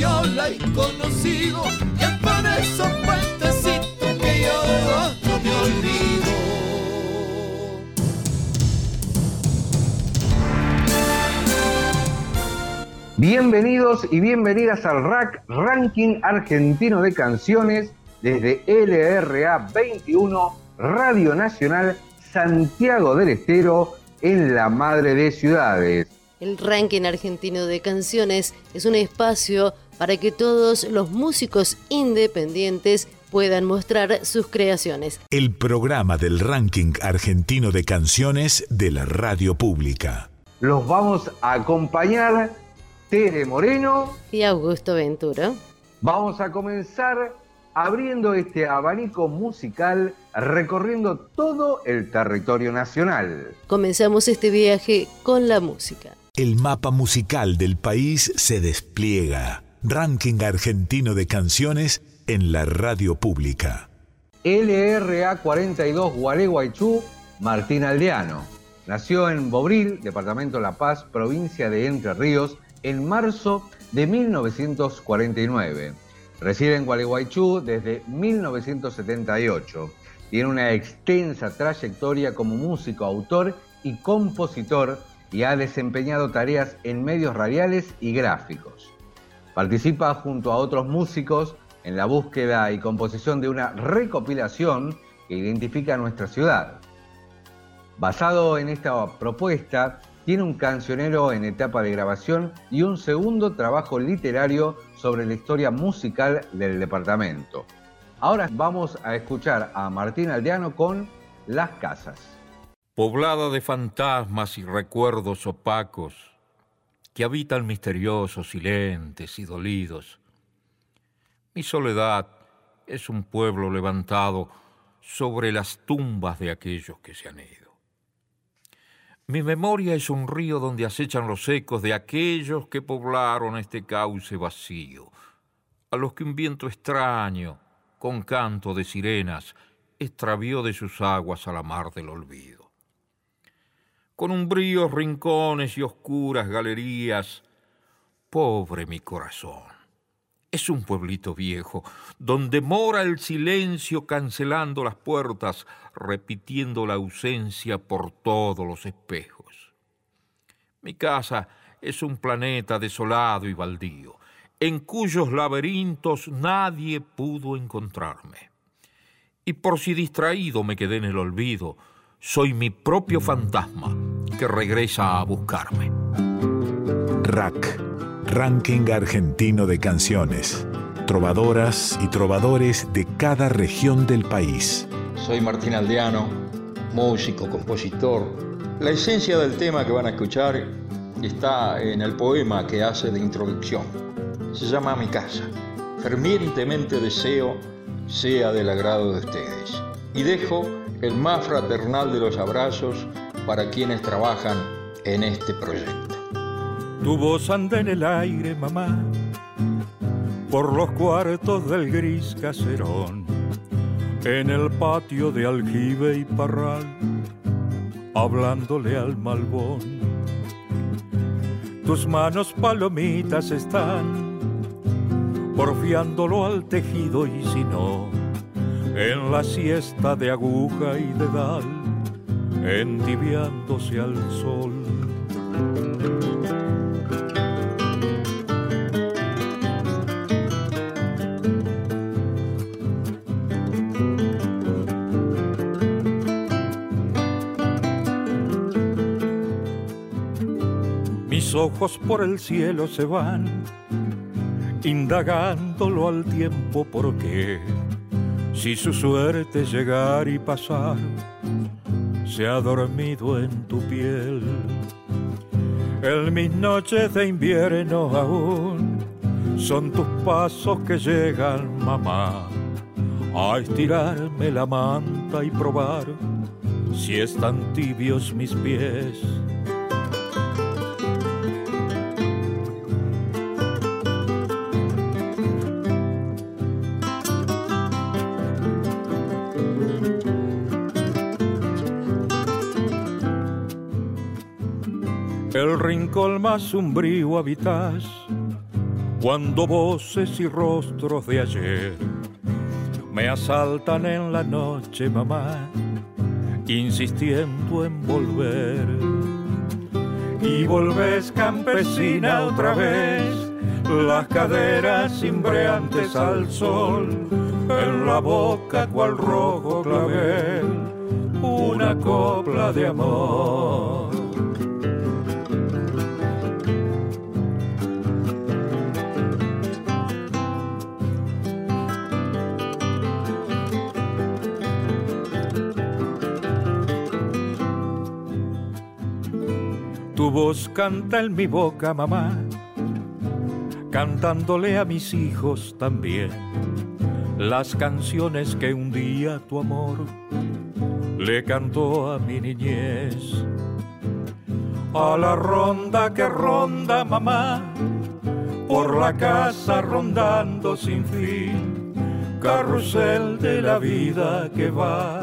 donde yo la he conocido, y es por esos puentecitos que yo no me olvido. Bienvenidos y bienvenidas al RAC Ranking Argentino de Canciones desde LRA 21 Radio Nacional Santiago del Estero en la madre de ciudades. El ranking argentino de canciones es un espacio para que todos los músicos independientes puedan mostrar sus creaciones. El programa del ranking argentino de canciones de la radio pública. Los vamos a acompañar Tere Moreno. Y Augusto Ventura. Vamos a comenzar abriendo este abanico musical recorriendo todo el territorio nacional. Comenzamos este viaje con la música. El mapa musical del país se despliega. Ranking argentino de canciones en la radio pública. LRA 42 Gualeguaychú, Martín Aldeano. Nació en Bobril, departamento La Paz, provincia de Entre Ríos, en marzo de 1949. Reside en Gualeguaychú desde 1978. Tiene una extensa trayectoria como músico, autor y compositor y ha desempeñado tareas en medios radiales y gráficos. Participa junto a otros músicos en la búsqueda y composición de una recopilación que identifica nuestra ciudad. Basado en esta propuesta, tiene un cancionero en etapa de grabación y un segundo trabajo literario sobre la historia musical del departamento. Ahora vamos a escuchar a Martín Aldeano con Las Casas. Poblada de fantasmas y recuerdos opacos que habitan misteriosos, silentes y dolidos. Mi soledad es un pueblo levantado sobre las tumbas de aquellos que se han ido. Mi memoria es un río donde acechan los ecos de aquellos que poblaron este cauce vacío, a los que un viento extraño, con canto de sirenas, extravió de sus aguas a la mar del olvido. Con umbríos rincones y oscuras galerías, pobre mi corazón. Es un pueblito viejo, donde mora el silencio cancelando las puertas, repitiendo la ausencia por todos los espejos. Mi casa es un planeta desolado y baldío, en cuyos laberintos nadie pudo encontrarme. Y por si distraído me quedé en el olvido, soy mi propio fantasma que regresa a buscarme. RAC, Ranking Argentino de Canciones. Trovadoras y trovadores de cada región del país. Soy Martín Aldeano, músico, compositor. La esencia del tema que van a escuchar está en el poema que hace de introducción. Se llama Mi casa. Fervientemente deseo sea del agrado de ustedes. Y dejo el más fraternal de los abrazos para quienes trabajan en este proyecto. Tu voz anda en el aire, mamá, por los cuartos del gris caserón, en el patio de aljibe y parral, hablándole al malbón. Tus manos palomitas están porfiándolo al tejido y si no, en la siesta de aguja y dedal, entibiándose al sol. Mis ojos por el cielo se van, indagándolo al tiempo por qué si su suerte llegar y pasar, se ha dormido en tu piel. En mis noches de invierno aún son tus pasos que llegan, mamá, a estirarme la manta y probar si están tibios mis pies. Rincón más sombrío habitas cuando voces y rostros de ayer me asaltan en la noche, mamá, insistiendo en volver. Y volves campesina otra vez, las caderas cimbreantes al sol, en la boca cual rojo clavel, una copla de amor. Tu voz canta en mi boca, mamá, cantándole a mis hijos también las canciones que un día tu amor le cantó a mi niñez. A la ronda que ronda mamá, por la casa rondando sin fin, carrusel de la vida que va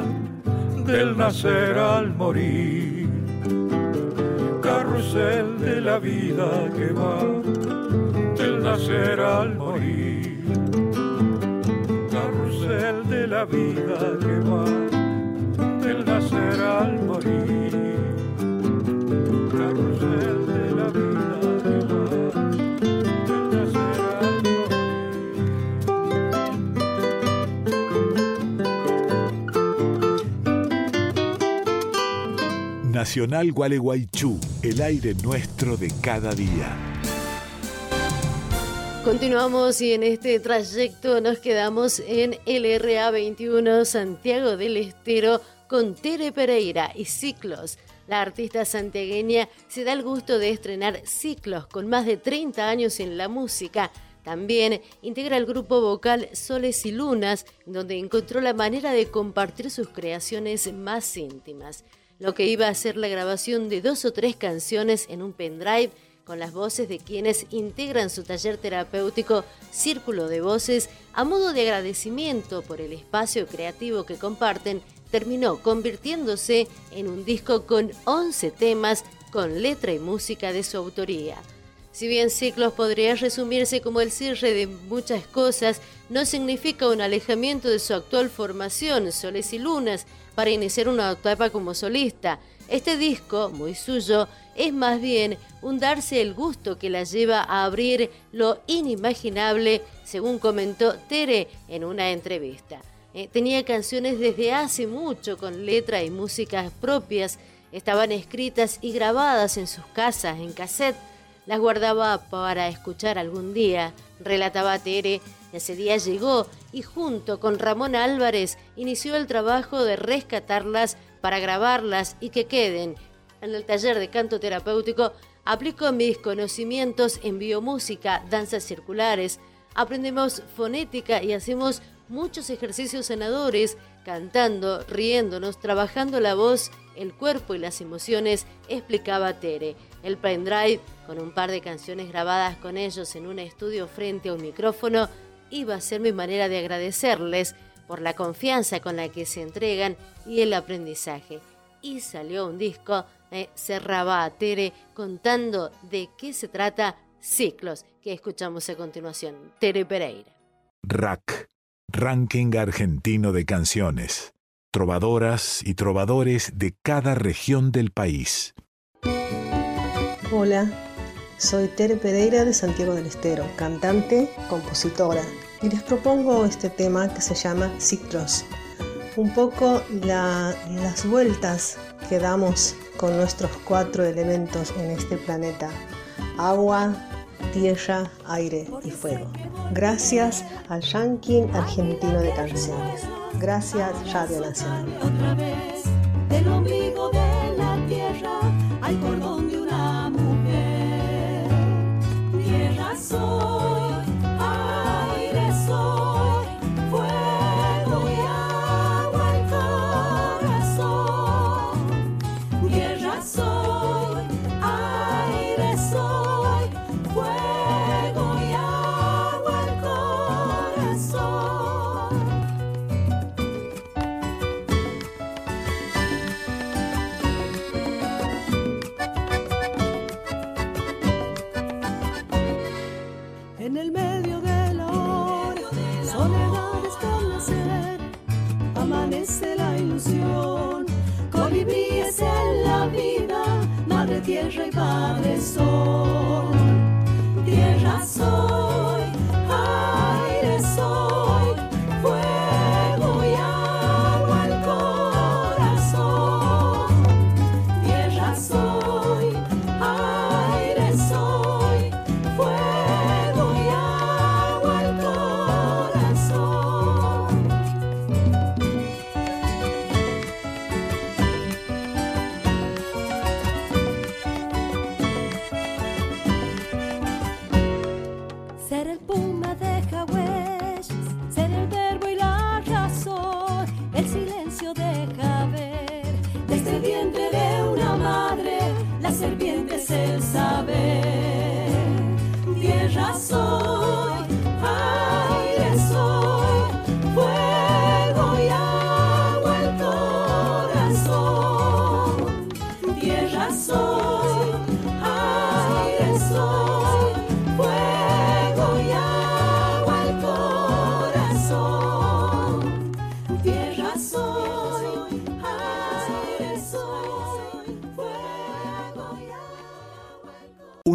del nacer al morir carrusel de la vida que va del nacer al morir. Carrusel de la vida que va del nacer al morir. Carrusel Nacional Gualeguaychú, el aire nuestro de cada día. Continuamos y en este trayecto nos quedamos en LRA 21 Santiago del Estero con Tere Pereira y Ciclos. La artista santiagueña se da el gusto de estrenar Ciclos con más de 30 años en la música. También integra el grupo vocal Soles y Lunas, donde encontró la manera de compartir sus creaciones más íntimas lo que iba a ser la grabación de dos o tres canciones en un pendrive con las voces de quienes integran su taller terapéutico Círculo de Voces a modo de agradecimiento por el espacio creativo que comparten, terminó convirtiéndose en un disco con 11 temas con letra y música de su autoría. Si bien Ciclos podría resumirse como el cierre de muchas cosas, no significa un alejamiento de su actual formación, Soles y Lunas, para iniciar una etapa como solista. Este disco, muy suyo, es más bien un darse el gusto que la lleva a abrir lo inimaginable, según comentó Tere en una entrevista. Eh, tenía canciones desde hace mucho con letra y músicas propias, estaban escritas y grabadas en sus casas, en cassette, las guardaba para escuchar algún día, relataba Tere. Ese día llegó y junto con Ramón Álvarez inició el trabajo de rescatarlas para grabarlas y que queden. En el taller de canto terapéutico aplico mis conocimientos en biomúsica, danzas circulares, aprendemos fonética y hacemos muchos ejercicios sanadores, cantando, riéndonos, trabajando la voz, el cuerpo y las emociones, explicaba Tere. El pendrive con un par de canciones grabadas con ellos en un estudio frente a un micrófono, iba a ser mi manera de agradecerles por la confianza con la que se entregan y el aprendizaje. Y salió un disco, eh, cerraba a Tere contando de qué se trata Ciclos, que escuchamos a continuación. Tere Pereira. RAC, Ranking Argentino de Canciones. Trovadoras y trovadores de cada región del país. Hola, soy Tere Pereira de Santiago del Estero, cantante, compositora, y les propongo este tema que se llama Ciclos. Un poco las vueltas que damos con nuestros cuatro elementos en este planeta. agua, tierra, aire y fuego. Gracias al Yankin Argentino de Canciones. Gracias Radio Nacional. Otra vez del ombligo de la tierra al cordón tierra y padre sol. Tierra soy,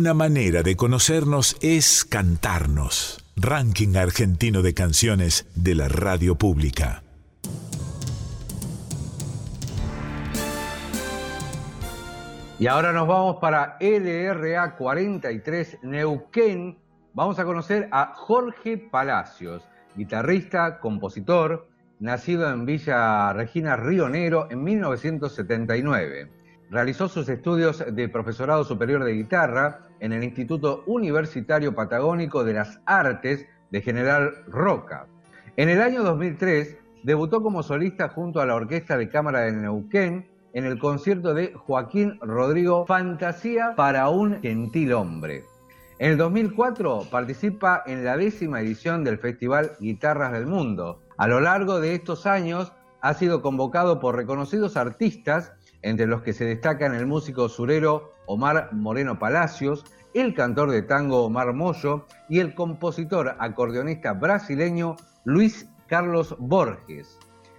Una manera de conocernos es cantarnos. Ranking argentino de canciones de la radio pública. Y ahora nos vamos para LRA 43 Neuquén. Vamos a conocer a Jorge Palacios, guitarrista, compositor, nacido en Villa Regina Río Negro en 1979. Realizó sus estudios de profesorado superior de guitarra en el Instituto Universitario Patagónico de las Artes de General Roca. En el año 2003 debutó como solista junto a la Orquesta de Cámara de Neuquén en el concierto de Joaquín Rodrigo Fantasía para un gentil hombre. En el 2004 participa en la décima edición del Festival Guitarras del Mundo. A lo largo de estos años ha sido convocado por reconocidos artistas, entre los que se destacan el músico surero Omar Moreno Palacios, el cantor de tango Omar Moyo y el compositor acordeonista brasileño Luis Carlos Borges.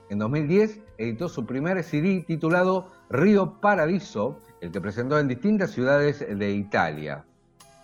En 2010 editó su primer CD titulado Río Paradiso, el que presentó en distintas ciudades de Italia.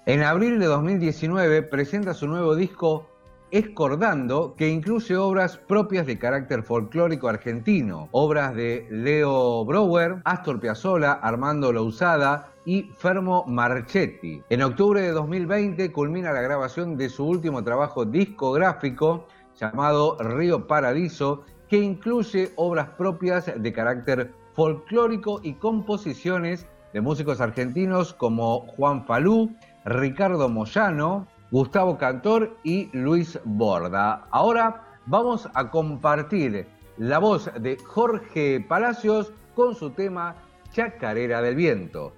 En abril de 2019 presenta su nuevo disco Escordando, que incluye obras propias de carácter folclórico argentino, obras de Leo Brouwer, Astor Piazzolla, Armando Lousada y Fermo Marchetti. En octubre de 2020 culmina la grabación de su último trabajo discográfico llamado Río Paradiso, que incluye obras propias de carácter folclórico y composiciones de músicos argentinos como Juan Falú, Ricardo Moyano, Gustavo Cantor y Luis Borda. Ahora vamos a compartir la voz de Jorge Palacios con su tema Chacarera del Viento.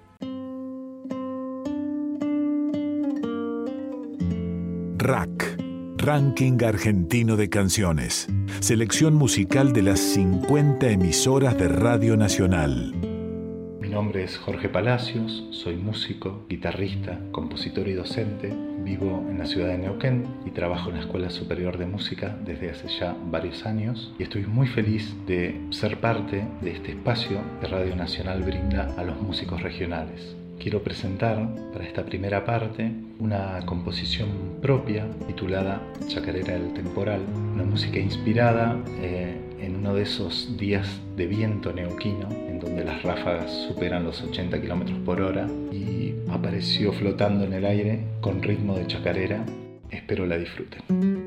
RAC, Ranking Argentino de Canciones. Selección musical de las 50 emisoras de Radio Nacional. Mi nombre es Jorge Palacios, soy músico, guitarrista, compositor y docente. Vivo en la ciudad de Neuquén y trabajo en la Escuela Superior de Música desde hace ya varios años y estoy muy feliz de ser parte de este espacio que Radio Nacional brinda a los músicos regionales. Quiero presentar para esta primera parte una composición propia titulada Chacarera del Temporal, una música inspirada eh, en uno de esos días de viento neuquino donde las ráfagas superan los 80 km por hora y apareció flotando en el aire con ritmo de chacarera. Espero la disfruten.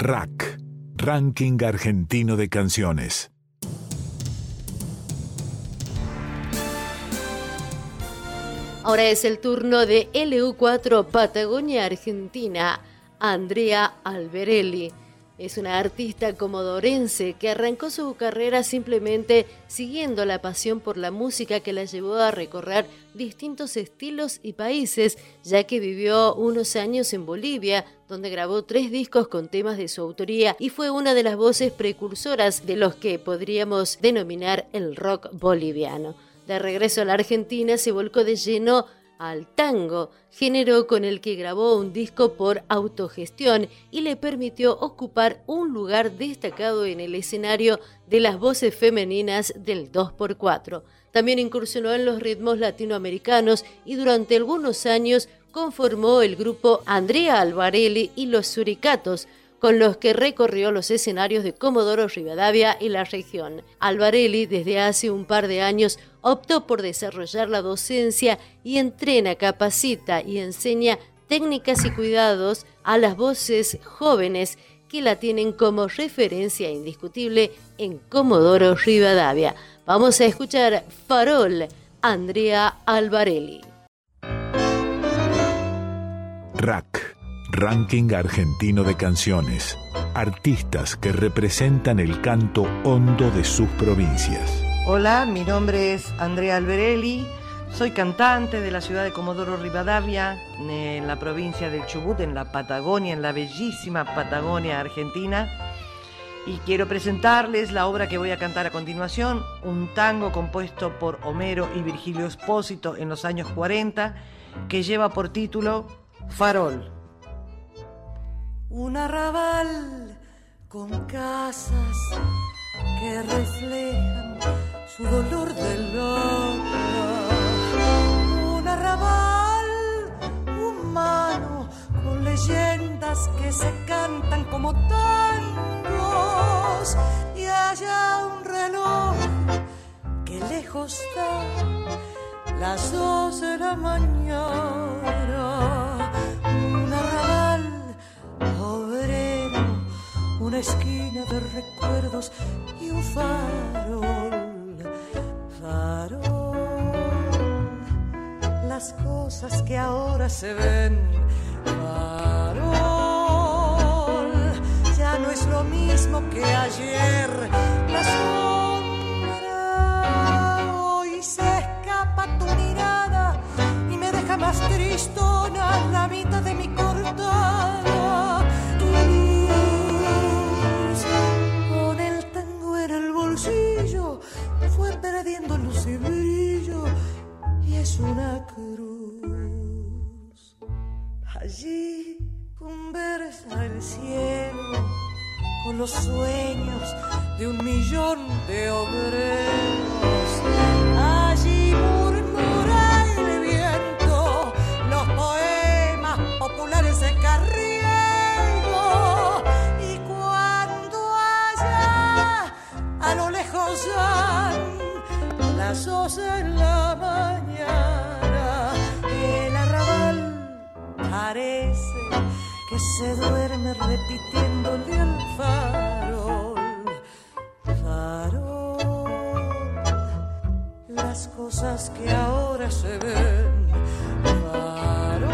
Ranking argentino de canciones. Ahora es el turno de LU4 Patagonia Argentina, Andrea Alberelli. Es una artista comodorense que arrancó su carrera simplemente siguiendo la pasión por la música que la llevó a recorrer distintos estilos y países, ya que vivió unos años en Bolivia, donde grabó tres discos con temas de su autoría y fue una de las voces precursoras de los que podríamos denominar el rock boliviano. De regreso a la Argentina se volcó de lleno al tango, género con el que grabó un disco por autogestión y le permitió ocupar un lugar destacado en el escenario de las voces femeninas del 2x4. También incursionó en los ritmos latinoamericanos y durante algunos años conformó el grupo Andrea Alvarelli y los Suricatos, con los que recorrió los escenarios de Comodoro Rivadavia y la región. Alvarelli desde hace un par de años optó por desarrollar la docencia y entrena, capacita y enseña técnicas y cuidados a las voces jóvenes que la tienen como referencia indiscutible en Comodoro Rivadavia. Vamos a escuchar Farol, Andrea Alvarelli. Rack Ranking Argentino de Canciones. Artistas que representan el canto hondo de sus provincias. Hola, mi nombre es Andrea Alberelli. Soy cantante de la ciudad de Comodoro Rivadavia, en la provincia del Chubut, en la Patagonia, en la bellísima Patagonia Argentina. Y quiero presentarles la obra que voy a cantar a continuación, un tango compuesto por Homero y Virgilio Espósito en los años 40, que lleva por título Farol un arrabal con casas que reflejan su dolor de loca. Un arrabal humano con leyendas que se cantan como tangos y allá un reloj que lejos está las dos de la mañana de recuerdos y un farol, farol. Las cosas que ahora se ven, farol. Ya no es lo mismo que ayer. La sombra hoy se escapa tu mirada y me deja más tristona la mitad de mi cortada. Fue perdiendo luz y brillo y es una cruz. Allí conversa el cielo con los sueños de un millón de obreros. Allí murmura el viento los poemas populares de Carriego. Las dos en la mañana, el arrabal parece que se duerme repitiéndole al farol, farol, las cosas que ahora se ven, farol,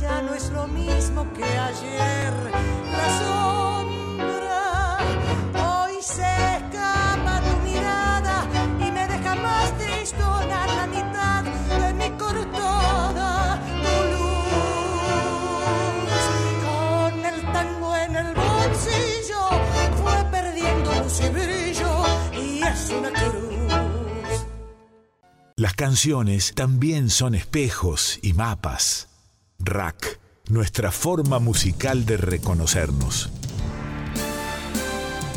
ya no es lo mismo que ayer, la canciones también son espejos y mapas. Rack, nuestra forma musical de reconocernos.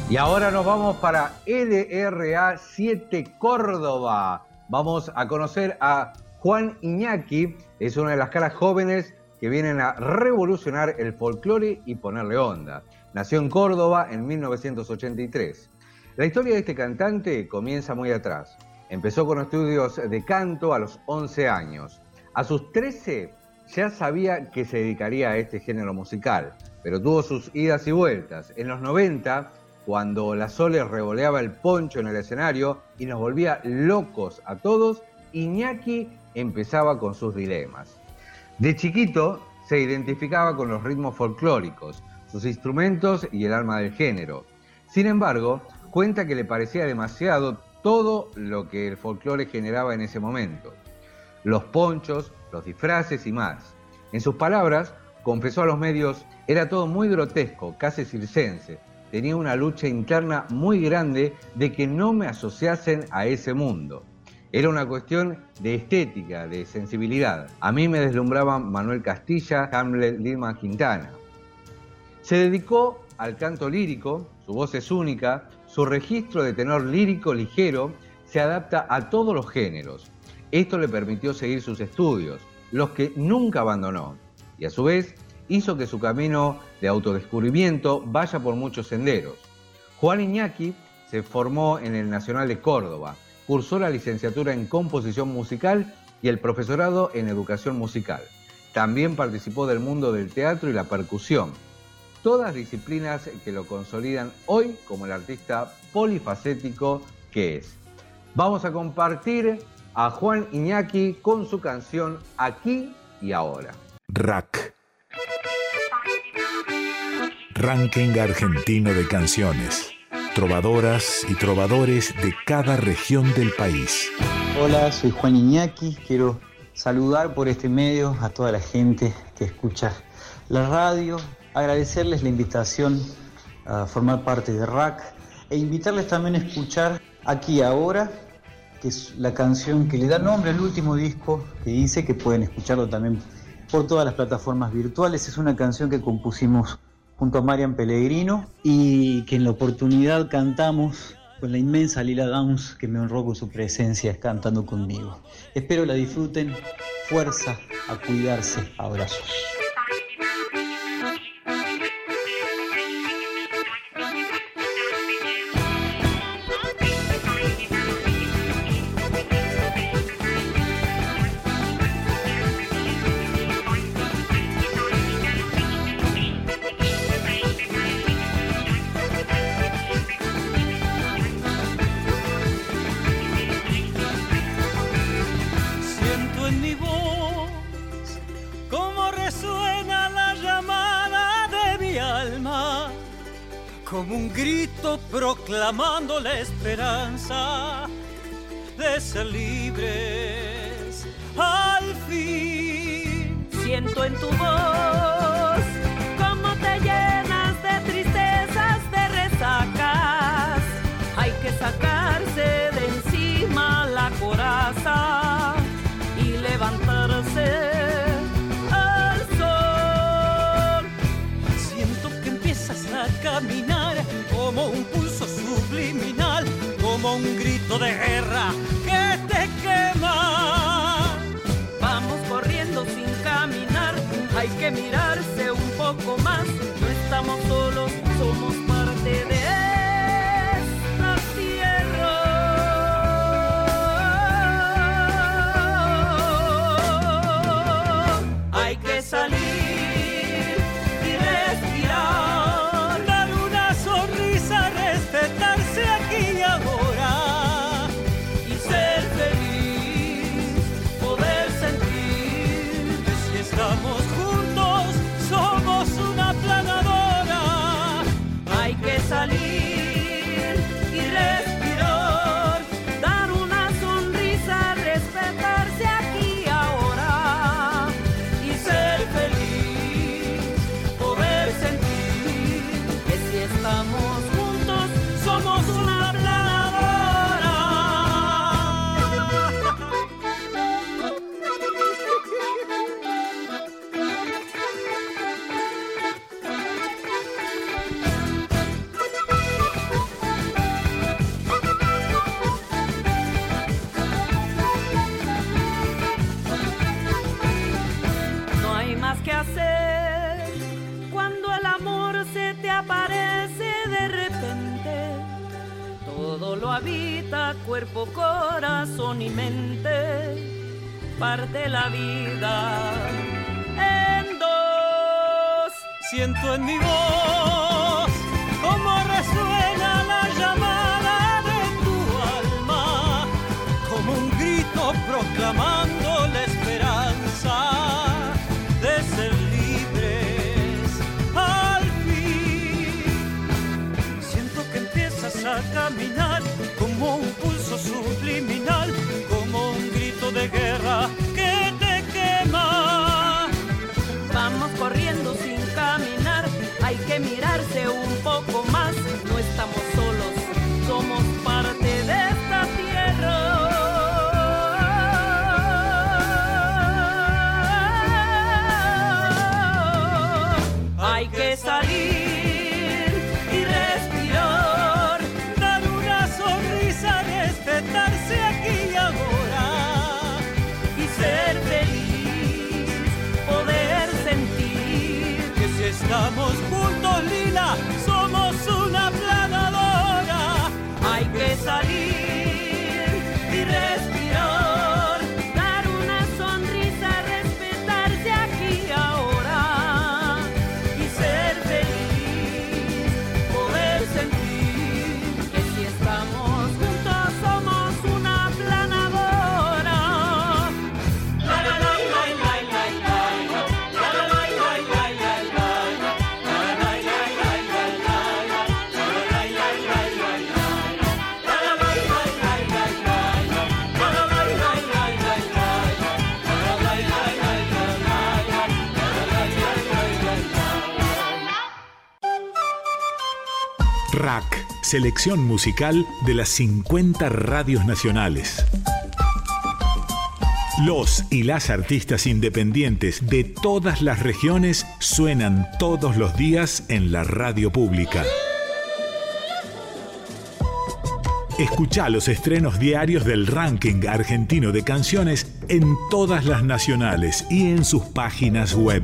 Y ahora nos vamos para LRA 7 Córdoba. Vamos a conocer a Juan Iñaki, es una de las caras jóvenes que vienen a revolucionar el folclore y ponerle onda. Nació en Córdoba en 1983. La historia de este cantante comienza muy atrás. Empezó con estudios de canto a los 11 años. A sus 13 ya sabía que se dedicaría a este género musical, pero tuvo sus idas y vueltas. En los 90, cuando la Sole revoleaba el poncho en el escenario y nos volvía locos a todos, Iñaki empezaba con sus dilemas. De chiquito se identificaba con los ritmos folclóricos, sus instrumentos y el alma del género. Sin embargo, cuenta que le parecía demasiado todo lo que el folclore generaba en ese momento. Los ponchos, los disfraces y más. En sus palabras, confesó a los medios, era todo muy grotesco, casi circense. Tenía una lucha interna muy grande de que no me asociasen a ese mundo. Era una cuestión de estética, de sensibilidad. A mí me deslumbraban Manuel Castilla, Hamlet, Lima Quintana. Se dedicó al canto lírico, su voz es única, su registro de tenor lírico ligero se adapta a todos los géneros. Esto le permitió seguir sus estudios, los que nunca abandonó, y a su vez hizo que su camino de autodescubrimiento vaya por muchos senderos. Juan Iñaki se formó en el Nacional de Córdoba, cursó la licenciatura en composición musical y el profesorado en educación musical. También participó del mundo del teatro y la percusión, todas disciplinas que lo consolidan hoy como el artista polifacético que es. Vamos a compartir a Juan Iñaki con su canción Aquí y Ahora. Rack. Ranking argentino de canciones. Trovadoras y trovadores de cada región del país. Hola, soy Juan Iñaki. Quiero saludar por este medio a toda la gente que escucha la radio, agradecerles la invitación a formar parte de RAC e invitarles también a escuchar Aquí Ahora, que es la canción que le da nombre al último disco que hice, que pueden escucharlo también por todas las plataformas virtuales. Es una canción que compusimos junto a Marian Pellegrino y que en la oportunidad cantamos con la inmensa Lila Downs que me honró con su presencia cantando conmigo. Espero la disfruten. Fuerza a cuidarse. Abrazos. Proclamando la esperanza de ser libres al fin. Siento en tu voz cómo te llenas de tristezas, de resacas. Hay que sacarse como un grito de guerra que te quema. Vamos corriendo sin caminar, hay que mirarse un poco más. No estamos solos, somos Todo lo habita cuerpo, corazón y mente. Parte la vida en dos. Siento en mi voz cómo resuena la llamada de tu alma, como un grito proclamando de guerra Hay selección musical de las 50 radios nacionales. Los y las artistas independientes de todas las regiones suenan todos los días en la radio pública. Escucha los estrenos diarios del ranking argentino de canciones en todas las nacionales y en sus páginas web.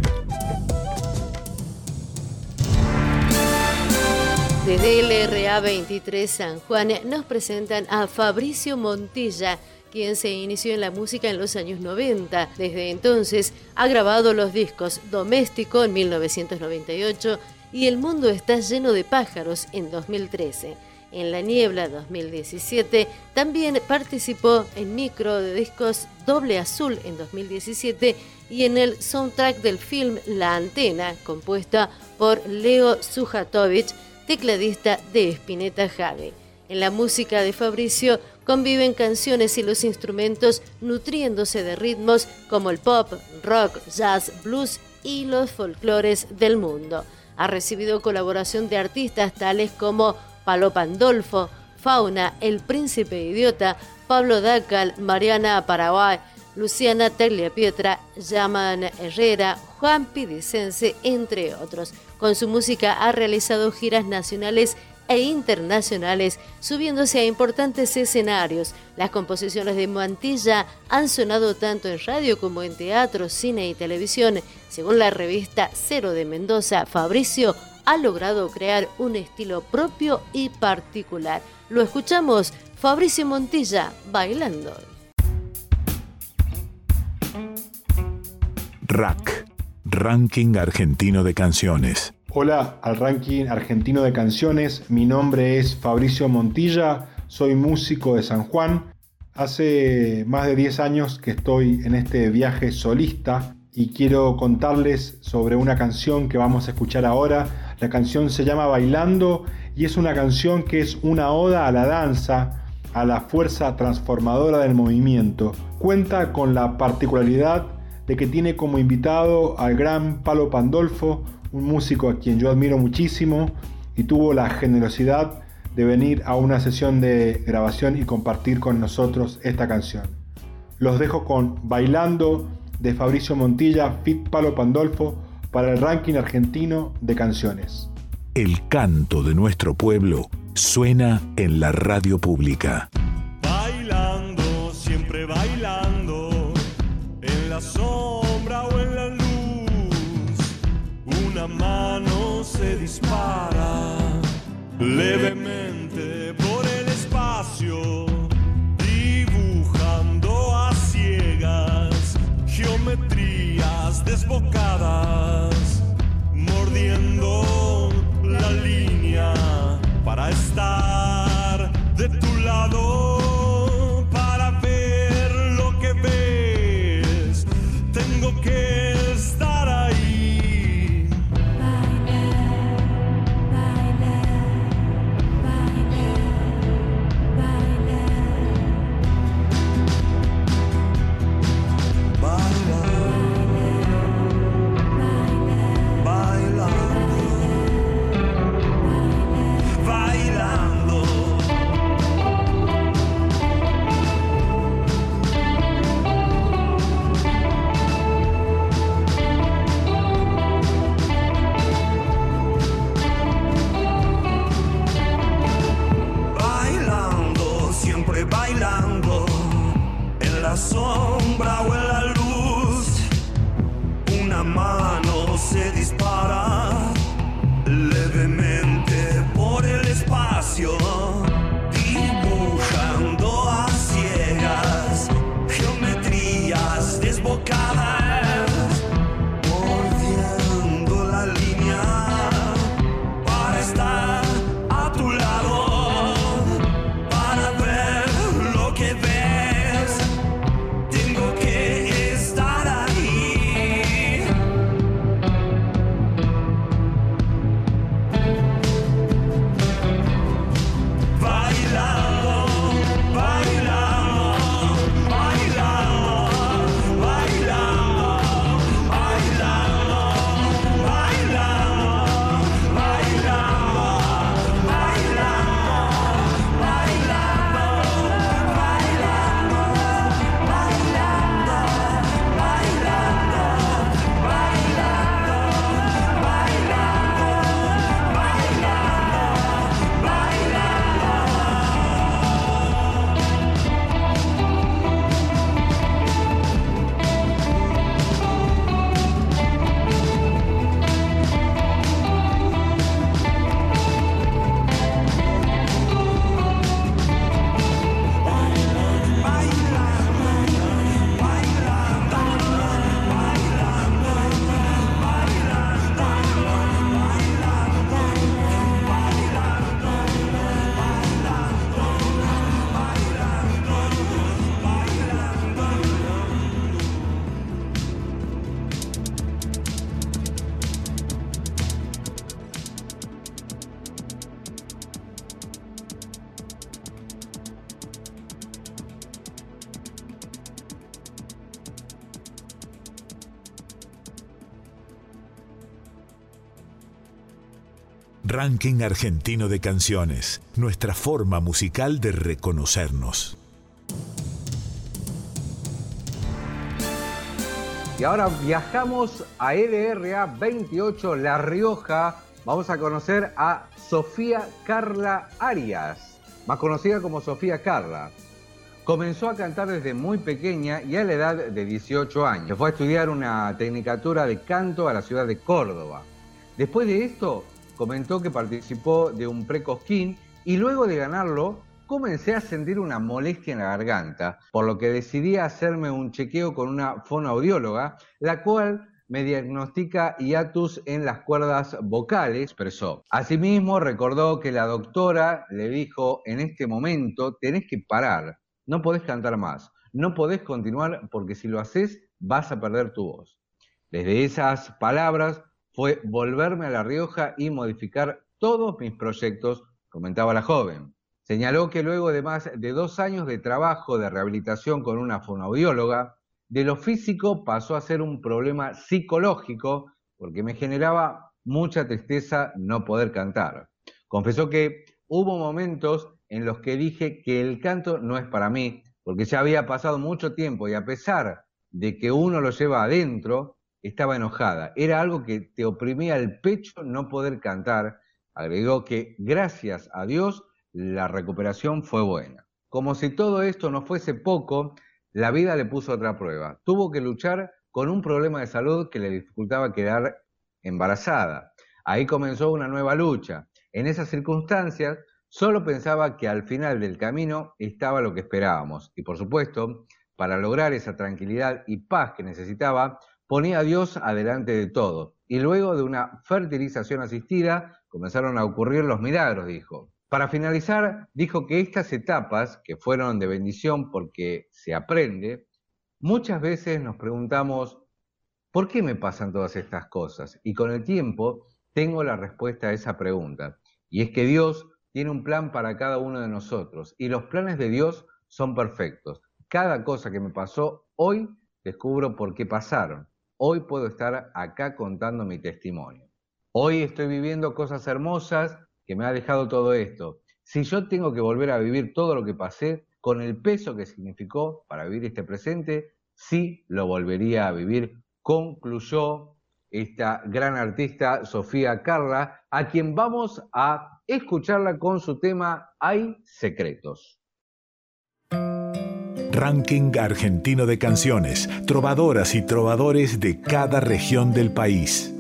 Desde LRA 23 San Juan nos presentan a Fabricio Montilla, quien se inició en la música en los años 90. Desde entonces ha grabado los discos Doméstico en 1998 y El mundo está lleno de pájaros en 2013. En La Niebla 2017 también participó en micro de discos Doble Azul en 2017 y en el soundtrack del film La Antena, compuesta por Leo Sujatovich, tecladista de Spinetta Jade. En la música de Fabricio conviven canciones y los instrumentos nutriéndose de ritmos como el pop, rock, jazz, blues y los folclores del mundo. Ha recibido colaboración de artistas tales como Palo Pandolfo, Fauna, El Príncipe Idiota, Pablo Dacal, Mariana Paraguay, Luciana Pietra, Yaman Herrera, Juan Pidicense, entre otros. Con su música ha realizado giras nacionales e internacionales, subiéndose a importantes escenarios. Las composiciones de Mantilla han sonado tanto en radio como en teatro, cine y televisión. Según la revista Cero de Mendoza, Fabricio ha logrado crear un estilo propio y particular. Lo escuchamos, Fabricio Montilla, bailando. Rack, Ranking Argentino de Canciones. Hola al ranking argentino de canciones, mi nombre es Fabricio Montilla, soy músico de San Juan. Hace más de 10 años que estoy en este viaje solista y quiero contarles sobre una canción que vamos a escuchar ahora. La canción se llama Bailando y es una canción que es una oda a la danza, a la fuerza transformadora del movimiento. Cuenta con la particularidad de que tiene como invitado al gran Palo Pandolfo, un músico a quien yo admiro muchísimo y tuvo la generosidad de venir a una sesión de grabación y compartir con nosotros esta canción. Los dejo con Bailando de Fabricio Montilla, Fit Palo Pandolfo, para el ranking argentino de canciones. El canto de nuestro pueblo suena en la radio pública. Bailando, siempre bailando, la sombra o en la luz una mano se dispara levemente por el espacio, dibujando a ciegas geometrías desbocadas, mordiendo la línea para estar de tu lado, sombra o en Ranking argentino de canciones, nuestra forma musical de reconocernos. Y ahora viajamos a LRA 28 La Rioja. Vamos a conocer a Sofía Carla Arias, más conocida como Sofía Carla. Comenzó a cantar desde muy pequeña y a la edad de 18 años. Fue a estudiar una tecnicatura de canto a la ciudad de Córdoba. Después de esto, comentó que participó de un precosquín y luego de ganarlo, comencé a sentir una molestia en la garganta, por lo que decidí hacerme un chequeo con una fonoaudióloga, la cual me diagnostica hiatus en las cuerdas vocales, expresó. Asimismo, recordó que la doctora le dijo, en este momento tenés que parar, no podés cantar más, no podés continuar porque si lo haces vas a perder tu voz. Desde esas palabras fue volverme a La Rioja y modificar todos mis proyectos, comentaba la joven. Señaló que luego de más de dos años de trabajo de rehabilitación con una fonoaudióloga, de lo físico pasó a ser un problema psicológico porque me generaba mucha tristeza no poder cantar. Confesó que hubo momentos en los que dije que el canto no es para mí, porque ya había pasado mucho tiempo y a pesar de que uno lo lleva adentro, estaba enojada. Era algo que te oprimía el pecho no poder cantar. Agregó que gracias a Dios la recuperación fue buena. Como si todo esto no fuese poco, la vida le puso otra prueba. Tuvo que luchar con un problema de salud que le dificultaba quedar embarazada. Ahí comenzó una nueva lucha. En esas circunstancias, Solo pensaba que al final del camino estaba lo que esperábamos y por supuesto, para lograr esa tranquilidad y paz que necesitaba, ponía a Dios adelante de todo. Y luego de una fertilización asistida comenzaron a ocurrir los milagros, dijo. Para finalizar, dijo que estas etapas, que fueron de bendición porque se aprende, muchas veces nos preguntamos, ¿por qué me pasan todas estas cosas? Y con el tiempo tengo la respuesta a esa pregunta. Y es que Dios tiene un plan para cada uno de nosotros y los planes de Dios son perfectos. Cada cosa que me pasó hoy descubro por qué pasaron. Hoy puedo estar acá contando mi testimonio. Hoy estoy viviendo cosas hermosas que me ha dejado todo esto. Si yo tengo que volver a vivir todo lo que pasé con el peso que significó para vivir este presente, sí lo volvería a vivir, concluyó esta gran artista Sofía Carla, a quien vamos a escucharla con su tema Hay secretos. Ranking argentino de canciones, trovadoras y trovadores de cada región del país.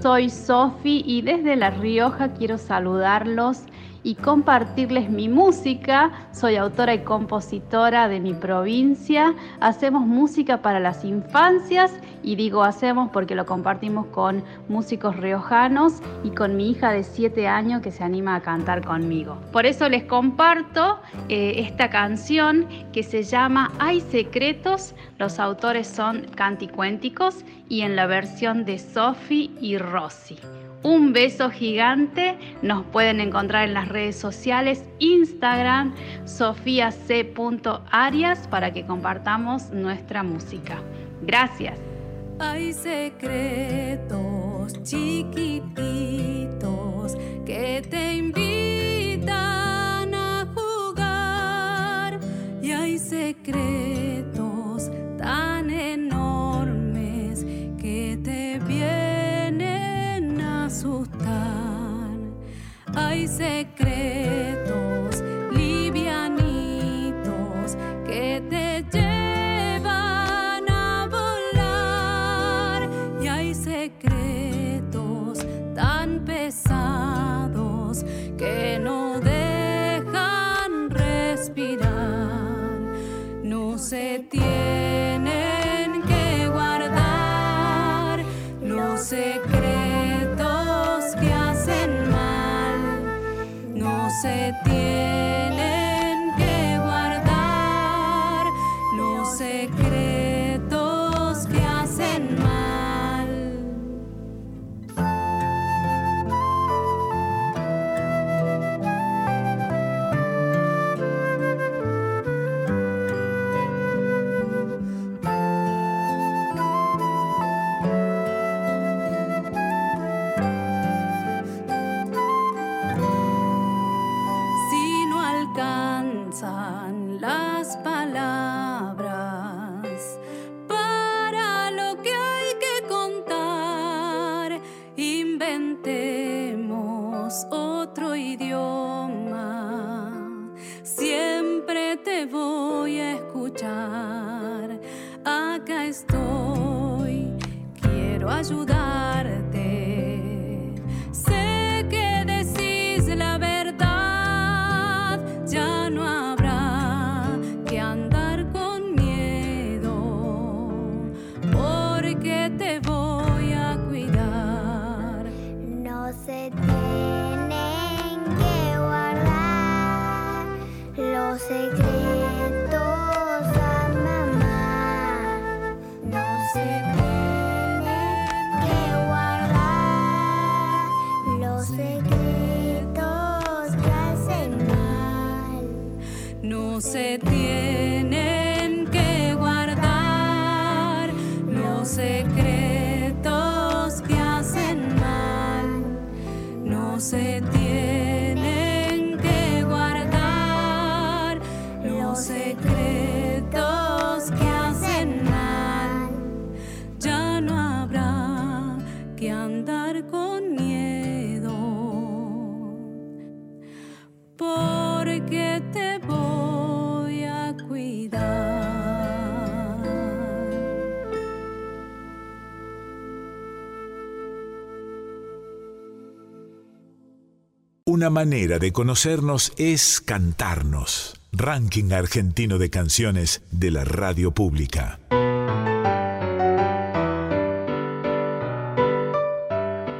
Soy Sofi y desde La Rioja quiero saludarlos y compartirles mi música. Soy autora y compositora de mi provincia. Hacemos música para las infancias y digo hacemos porque lo compartimos con músicos riojanos y con mi hija de 7 años que se anima a cantar conmigo. Por eso les comparto eh, esta canción que se llama Hay secretos. Los autores son canticuénticos y en la versión de Sophie y Rosy un beso gigante. Nos pueden encontrar en las redes sociales, Instagram, sofiac.arias para que compartamos nuestra música. Gracias. Hay secretos chiquititos que te invitan a jugar y hay secretos tan enormes que te vienen hay secretos livianitos que te llevan a volar. Y hay secretos tan pesados que no dejan respirar. No se tienen que guardar. No se se No se tienen Una manera de conocernos es cantarnos. Ranking argentino de canciones de la radio pública.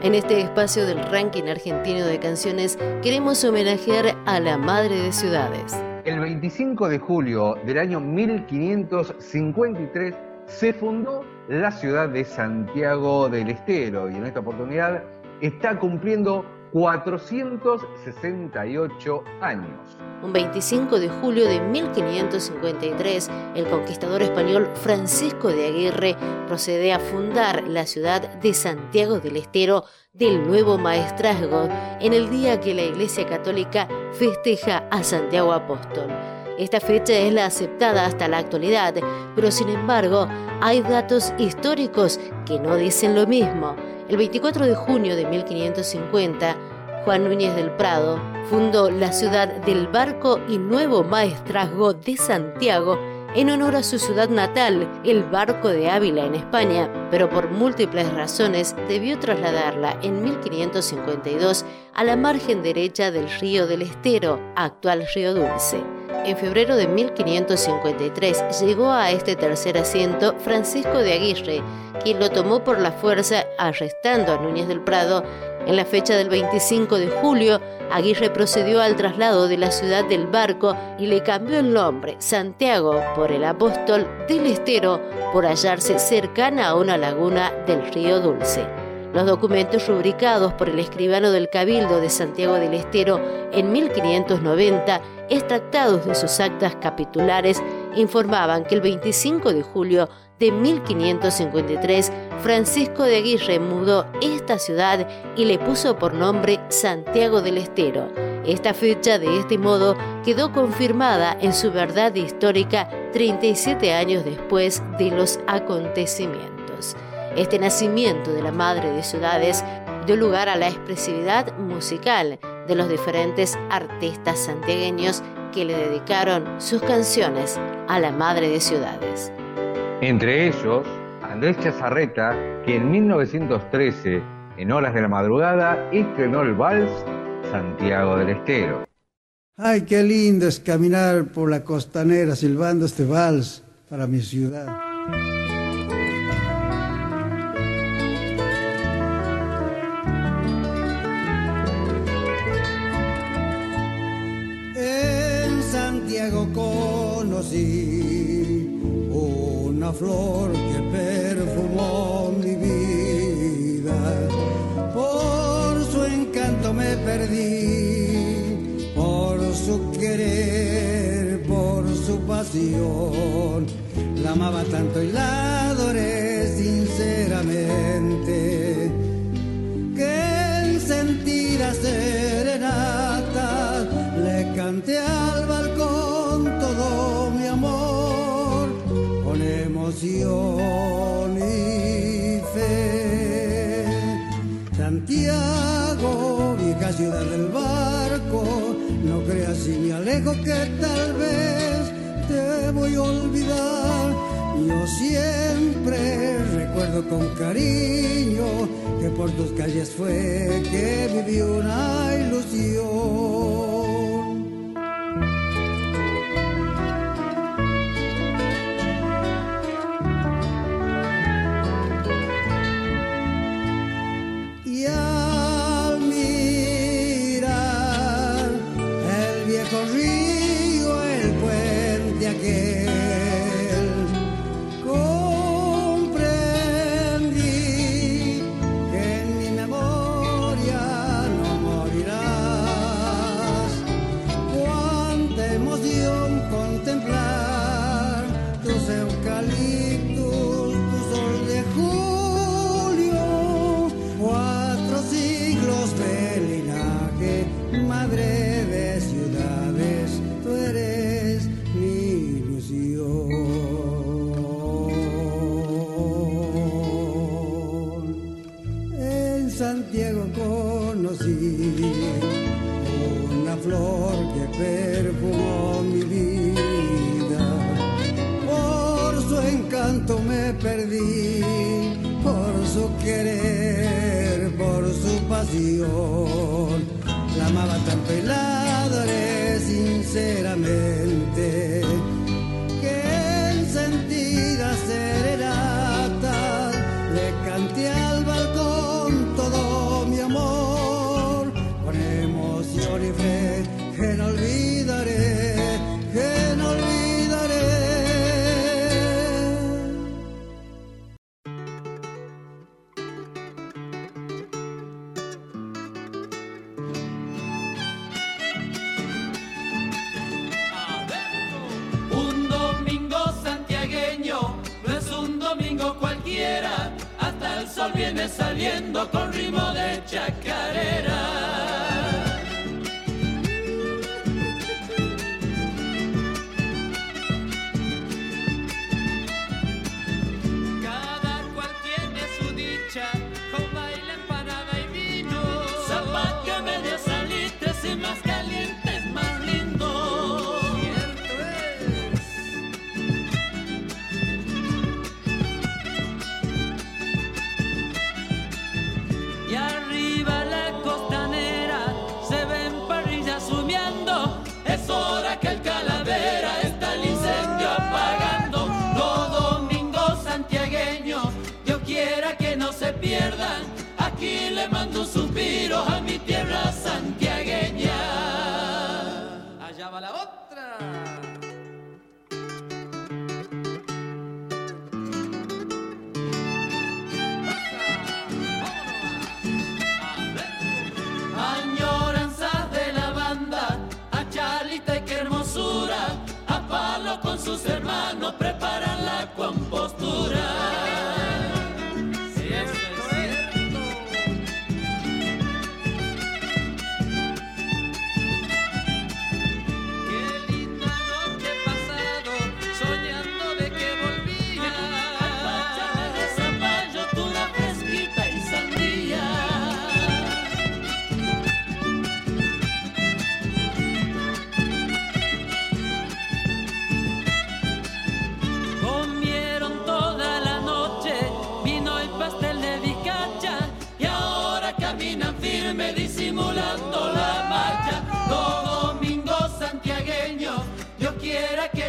En este espacio del ranking argentino de canciones queremos homenajear a la madre de ciudades. El 25 de julio del año 1553 se fundó la ciudad de Santiago del Estero y en esta oportunidad está cumpliendo 468 años. Un 25 de julio de 1553, el conquistador español Francisco de Aguirre procede a fundar la ciudad de Santiago del Estero del nuevo maestrazgo en el día que la Iglesia Católica festeja a Santiago Apóstol. Esta fecha es la aceptada hasta la actualidad, pero sin embargo hay datos históricos que no dicen lo mismo. El 24 de junio de 1550, Juan Núñez del Prado fundó la ciudad del barco y nuevo maestrazgo de Santiago en honor a su ciudad natal, el Barco de Ávila en España, pero por múltiples razones debió trasladarla en 1552 a la margen derecha del río del Estero, actual río Dulce. En febrero de 1553 llegó a este tercer asiento Francisco de Aguirre, quien lo tomó por la fuerza arrestando a Núñez del Prado. En la fecha del 25 de julio, Aguirre procedió al traslado de la ciudad del barco y le cambió el nombre, Santiago, por el apóstol del Estero, por hallarse cercana a una laguna del río Dulce. Los documentos rubricados por el escribano del Cabildo de Santiago del Estero en 1590, extractados de sus actas capitulares, informaban que el 25 de julio de 1553, Francisco de Aguirre mudó esta ciudad y le puso por nombre Santiago del Estero. Esta fecha de este modo quedó confirmada en su verdad histórica 37 años después de los acontecimientos. Este nacimiento de la madre de ciudades dio lugar a la expresividad musical de los diferentes artistas santiagueños que le dedicaron sus canciones a la madre de ciudades. Entre ellos, Andrés Chazarreta, que en 1913, en horas de la madrugada, estrenó el vals Santiago del Estero. Ay, qué lindo es caminar por la costanera silbando este vals para mi ciudad. Santiago conocí una flor que perfumó mi vida. Por su encanto me perdí, por su querer, por su pasión. La amaba tanto y la adoré y fe. Santiago, vieja ciudad del barco, no creas si me alejo que tal vez te voy a olvidar. Yo siempre recuerdo con cariño que por tus calles fue que viví una ilusión. You. cuando su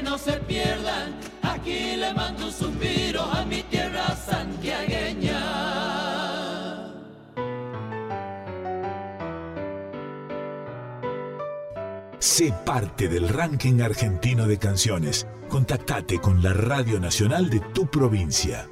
no se pierdan. Aquí le mando un suspiro a mi tierra santiagueña. Sé parte del ranking argentino de canciones. Contactate con la Radio Nacional de tu provincia.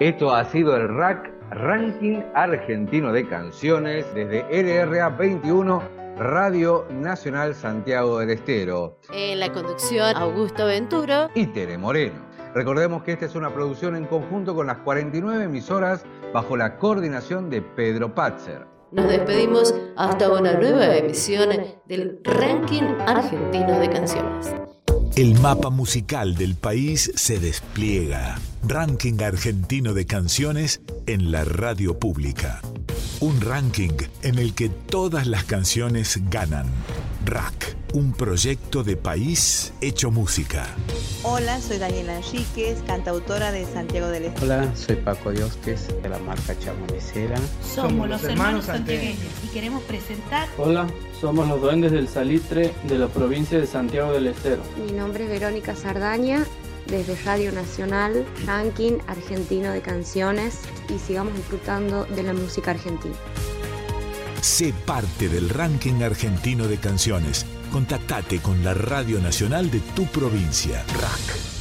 Esto ha sido el RAC, Ranking Argentino de Canciones, desde LRA 21 Radio Nacional Santiago del Estero. En la conducción, Augusto Venturo y Tere Moreno. Recordemos que esta es una producción en conjunto con las 49 emisoras bajo la coordinación de Pedro Patzer. Nos despedimos hasta una nueva emisión del Ranking Argentino de Canciones. El mapa musical del país se despliega. Ranking Argentino de Canciones en la radio pública. Un ranking en el que todas las canciones ganan. Rack, un proyecto de país hecho música. Hola, soy Daniela Enríquez, cantautora de Santiago del Estero. Hola, soy Paco Diosquez, de la marca Chamonicera. Somos, los hermanos, hermanos santiagueños y queremos presentar... Hola, somos los duendes del Salitre de la provincia de Santiago del Estero. Mi nombre es Verónica Sardaña desde Radio Nacional, ranking argentino de canciones y sigamos disfrutando de la música argentina. Sé parte del ranking argentino de canciones. Contactate con la Radio Nacional de tu provincia. RAC